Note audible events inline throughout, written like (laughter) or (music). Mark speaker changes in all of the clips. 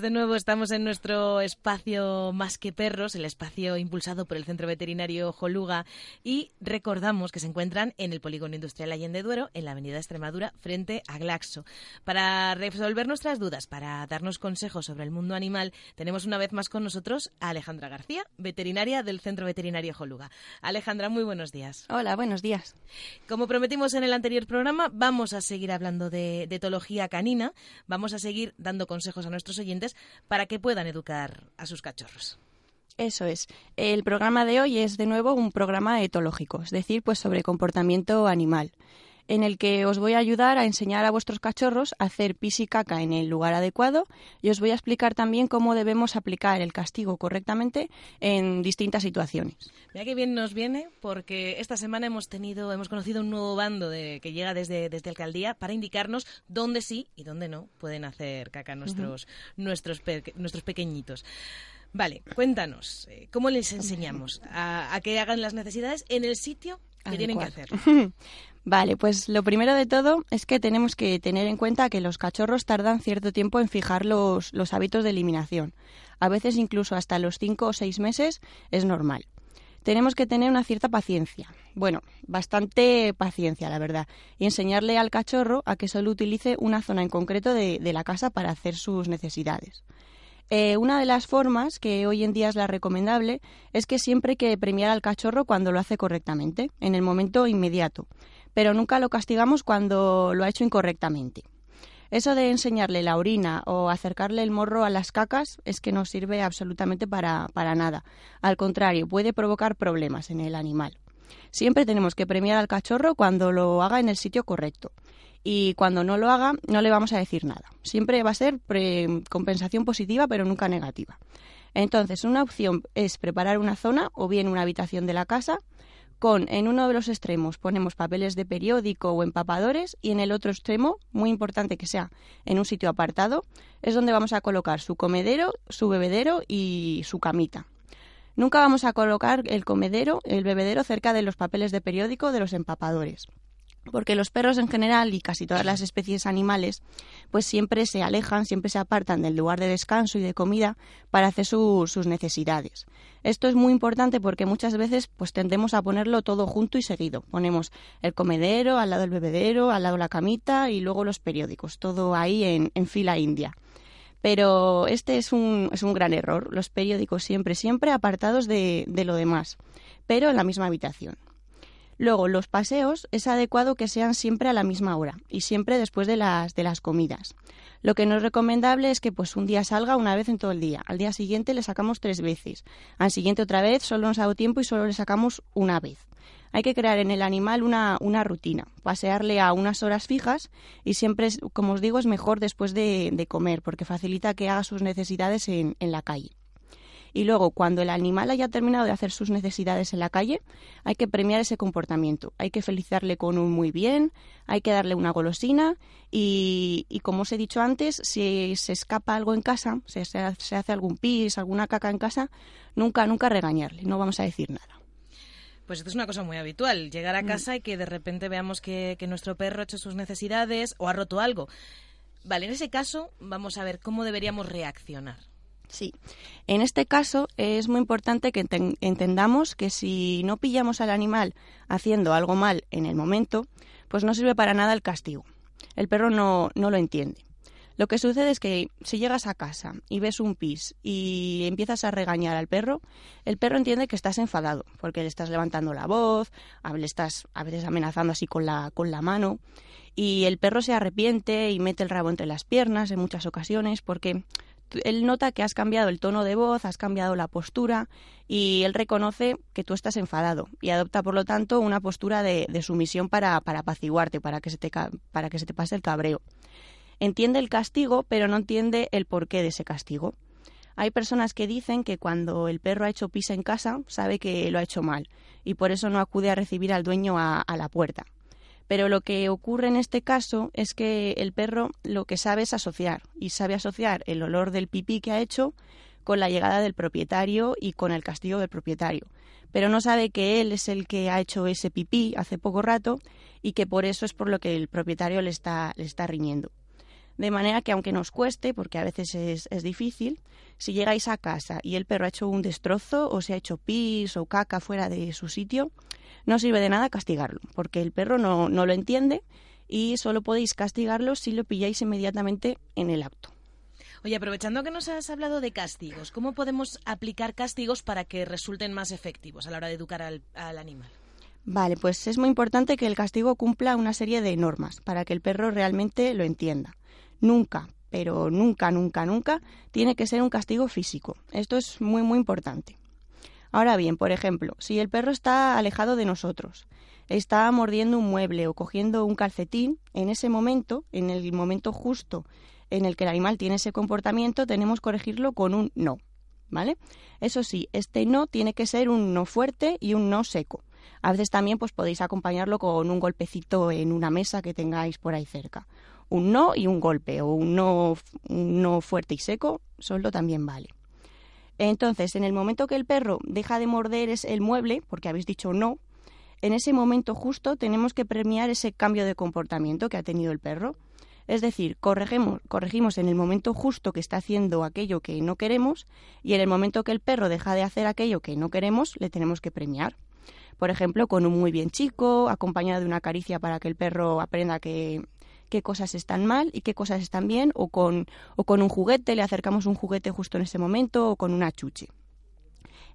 Speaker 1: De nuevo estamos en nuestro espacio Más que Perros, el espacio impulsado por el Centro Veterinario Joluga y recordamos que se encuentran en el Polígono Industrial Allende Duero, en la Avenida Extremadura, frente a Glaxo. Para resolver nuestras dudas, para darnos consejos sobre el mundo animal, tenemos una vez más con nosotros a Alejandra García, veterinaria del Centro Veterinario Joluga. Alejandra, muy buenos días.
Speaker 2: Hola, buenos días.
Speaker 1: Como prometimos en el anterior programa, vamos a seguir hablando de, de etología canina, vamos a seguir dando consejos a nuestros oyentes para que puedan educar a sus cachorros.
Speaker 2: Eso es. El programa de hoy es de nuevo un programa etológico, es decir, pues sobre comportamiento animal, en el que os voy a ayudar a enseñar a vuestros cachorros a hacer pis y caca en el lugar adecuado y os voy a explicar también cómo debemos aplicar el castigo correctamente en distintas situaciones.
Speaker 1: Mira qué bien nos viene porque esta semana hemos tenido, hemos conocido un nuevo bando de, que llega desde, desde alcaldía para indicarnos dónde sí y dónde no pueden hacer caca nuestros, nuestros, nuestros pequeñitos. Vale, cuéntanos, eh, ¿cómo les enseñamos a, a, que hagan las necesidades en el sitio que tienen que hacer? (laughs)
Speaker 2: Vale, pues lo primero de todo es que tenemos que tener en cuenta que los cachorros tardan cierto tiempo en fijar los, los hábitos de eliminación. A veces incluso hasta los cinco o seis meses es normal. Tenemos que tener una cierta paciencia. Bueno, bastante paciencia, la verdad. Y enseñarle al cachorro a que solo utilice una zona en concreto de, de la casa para hacer sus necesidades. Eh, una de las formas, que hoy en día es la recomendable, es que siempre hay que premiar al cachorro cuando lo hace correctamente, en el momento inmediato, pero nunca lo castigamos cuando lo ha hecho incorrectamente. Eso de enseñarle la orina o acercarle el morro a las cacas es que no sirve absolutamente para, para nada. Al contrario, puede provocar problemas en el animal. Siempre tenemos que premiar al cachorro cuando lo haga en el sitio correcto y cuando no lo haga no le vamos a decir nada. Siempre va a ser compensación positiva pero nunca negativa. Entonces, una opción es preparar una zona o bien una habitación de la casa con en uno de los extremos ponemos papeles de periódico o empapadores y en el otro extremo, muy importante que sea en un sitio apartado, es donde vamos a colocar su comedero, su bebedero y su camita. Nunca vamos a colocar el comedero, el bebedero cerca de los papeles de periódico de los empapadores porque los perros en general y casi todas las especies animales pues siempre se alejan, siempre se apartan del lugar de descanso y de comida para hacer sus necesidades. Esto es muy importante porque muchas veces pues tendemos a ponerlo todo junto y seguido. Ponemos el comedero, al lado el bebedero, al lado la camita y luego los periódicos, todo ahí en, en fila india. Pero este es un, es un gran error. Los periódicos siempre, siempre apartados de, de lo demás, pero en la misma habitación. Luego, los paseos es adecuado que sean siempre a la misma hora y siempre después de las, comidas. Lo que no es recomendable es que pues un día salga una vez en todo el día, al día siguiente le sacamos tres veces, al siguiente otra vez, solo nos ha dado tiempo y solo le sacamos una vez. Hay que crear en el animal una, rutina, pasearle a unas horas fijas y siempre, como os digo, es mejor después de, comer porque facilita que haga sus necesidades en la calle. Y luego, cuando el animal haya terminado de hacer sus necesidades en la calle, hay que premiar ese comportamiento. Hay que felicitarle con un muy bien, hay que darle una golosina y, como os he dicho antes, si se escapa algo en casa, si se, hace algún pis, alguna caca en casa, nunca, nunca regañarle, no vamos a decir nada.
Speaker 1: Pues esto es una cosa muy habitual, llegar a mm. casa y que de repente veamos que, que nuestro perro ha hecho sus necesidades o ha roto algo. Vale, en ese caso vamos a ver cómo deberíamos reaccionar.
Speaker 2: Sí. En este caso es muy importante que entendamos que si no pillamos al animal haciendo algo mal en el momento, pues no sirve para nada el castigo. El perro no, no lo entiende. Lo que sucede es que si llegas a casa y ves un pis y empiezas a regañar al perro, el perro entiende que estás enfadado porque le estás levantando la voz, le estás a veces amenazando así con la, con la mano y el perro se arrepiente y mete el rabo entre las piernas en muchas ocasiones porque él nota que has cambiado el tono de voz, has cambiado la postura y él reconoce que tú estás enfadado y adopta, por lo tanto, una postura de, sumisión para, para apaciguarte, para que, se te, para que se te pase el cabreo. entiende el castigo, pero no entiende el porqué de ese castigo. Hay personas que dicen que cuando el perro ha hecho pis en casa, sabe que lo ha hecho mal y por eso no acude a recibir al dueño a, a la puerta. Pero lo que ocurre en este caso es que el perro lo que sabe es asociar y sabe asociar el olor del pipí que ha hecho con la llegada del propietario y con el castigo del propietario. Pero no sabe que él es el que ha hecho ese pipí hace poco rato y que por eso es por lo que el propietario le está, le está riñendo. De manera que aunque nos cueste, porque a veces es, es, difícil, si llegáis a casa y el perro ha hecho un destrozo o se ha hecho pis o caca fuera de su sitio, no sirve de nada castigarlo, porque el perro no, no lo entiende y solo podéis castigarlo si lo pilláis inmediatamente en el acto.
Speaker 1: Oye, aprovechando que nos has hablado de castigos, ¿cómo podemos aplicar castigos para que resulten más efectivos a la hora de educar al, al animal?
Speaker 2: Vale, pues es muy importante que el castigo cumpla una serie de normas para que el perro realmente lo entienda. Nunca, pero nunca, nunca, nunca tiene que ser un castigo físico. Esto es muy, muy importante. Ahora bien, por ejemplo, si el perro está alejado de nosotros, está mordiendo un mueble o cogiendo un calcetín, en ese momento, en el momento justo en el que el animal tiene ese comportamiento, tenemos que corregirlo con un no. ¿Vale? Eso sí, este no tiene que ser un no fuerte y un no seco. A veces también pues podéis acompañarlo con un golpecito en una mesa que tengáis por ahí cerca. Un no y un golpe o un no, un no fuerte y seco, solo también vale. Entonces, en el momento que el perro deja de morder el mueble, porque habéis dicho no, en ese momento justo tenemos que premiar ese cambio de comportamiento que ha tenido el perro. Es decir, corregimos, corregimos en el momento justo que está haciendo aquello que no queremos y en el momento que el perro deja de hacer aquello que no queremos, le tenemos que premiar. Por ejemplo, con un muy bien chico, acompañado de una caricia para que el perro aprenda que, qué cosas están mal y qué cosas están bien, o con, o con un juguete, le acercamos un juguete justo en ese momento, o con una chuche.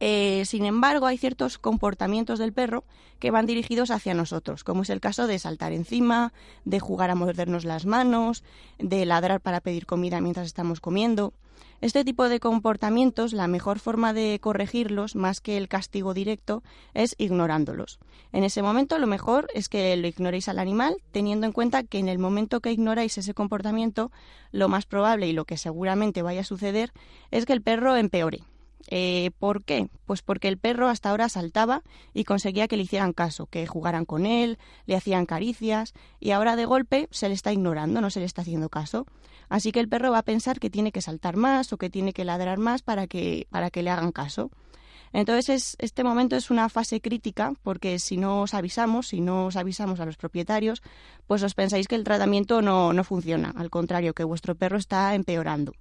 Speaker 2: Eh, sin embargo, hay ciertos comportamientos del perro que van dirigidos hacia nosotros, como es el caso de saltar encima, de jugar a mordernos las manos, de ladrar para pedir comida mientras estamos comiendo. Este tipo de comportamientos, la mejor forma de corregirlos, más que el castigo directo, es ignorándolos. En ese momento lo mejor es que lo ignoréis al animal, teniendo en cuenta que en el momento que ignoráis ese comportamiento, lo más probable y lo que seguramente vaya a suceder es que el perro empeore. Eh, ¿Por qué? Pues porque el perro hasta ahora saltaba y conseguía que le hicieran caso, que jugaran con él, le hacían caricias y ahora de golpe se le está ignorando, no se le está haciendo caso. Así que el perro va a pensar que tiene que saltar más o que tiene que ladrar más para que, para que le hagan caso. Entonces, este momento es una fase crítica porque si no os avisamos, si no os avisamos a los propietarios, pues os pensáis que el tratamiento no, no funciona, al contrario, que vuestro perro está empeorando.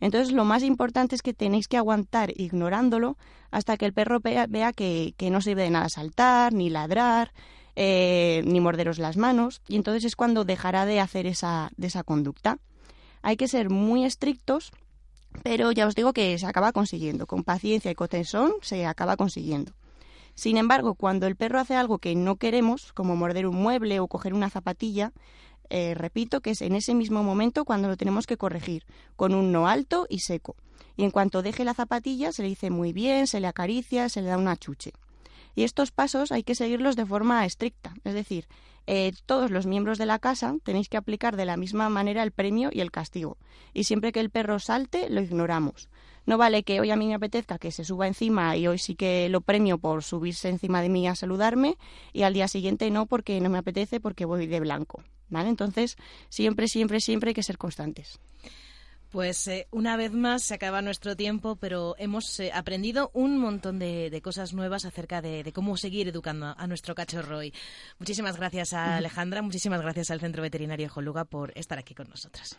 Speaker 2: Entonces, lo más importante es que tenéis que aguantar ignorándolo hasta que el perro vea, que, que, no sirve de nada saltar, ni ladrar, eh, ni morderos las manos, y entonces es cuando dejará de hacer esa, de esa conducta. Hay que ser muy estrictos, pero ya os digo que se acaba consiguiendo. Con paciencia y con tesón se acaba consiguiendo. Sin embargo, cuando el perro hace algo que no queremos, como morder un mueble o coger una zapatilla, eh, repito que es en ese mismo momento cuando lo tenemos que corregir, con un no alto y seco. Y en cuanto deje la zapatilla, se le dice muy bien, se le acaricia, se le da una chuche. Y estos pasos hay que seguirlos de forma estricta, es decir, eh, todos los miembros de la casa tenéis que aplicar de la misma manera el premio y el castigo. Y siempre que el perro salte, lo ignoramos. No vale que hoy a mí me apetezca que se suba encima y hoy sí que lo premio por subirse encima de mí a saludarme y al día siguiente no porque no me apetece porque voy de blanco. ¿Vale? Entonces, siempre, siempre, siempre hay que ser constantes.
Speaker 1: Pues eh, una vez más se acaba nuestro tiempo, pero hemos eh, aprendido un montón de, de cosas nuevas acerca de, de, cómo seguir educando a nuestro cachorro hoy. Muchísimas gracias a Alejandra, muchísimas gracias al Centro Veterinario Joluga por estar aquí con nosotras.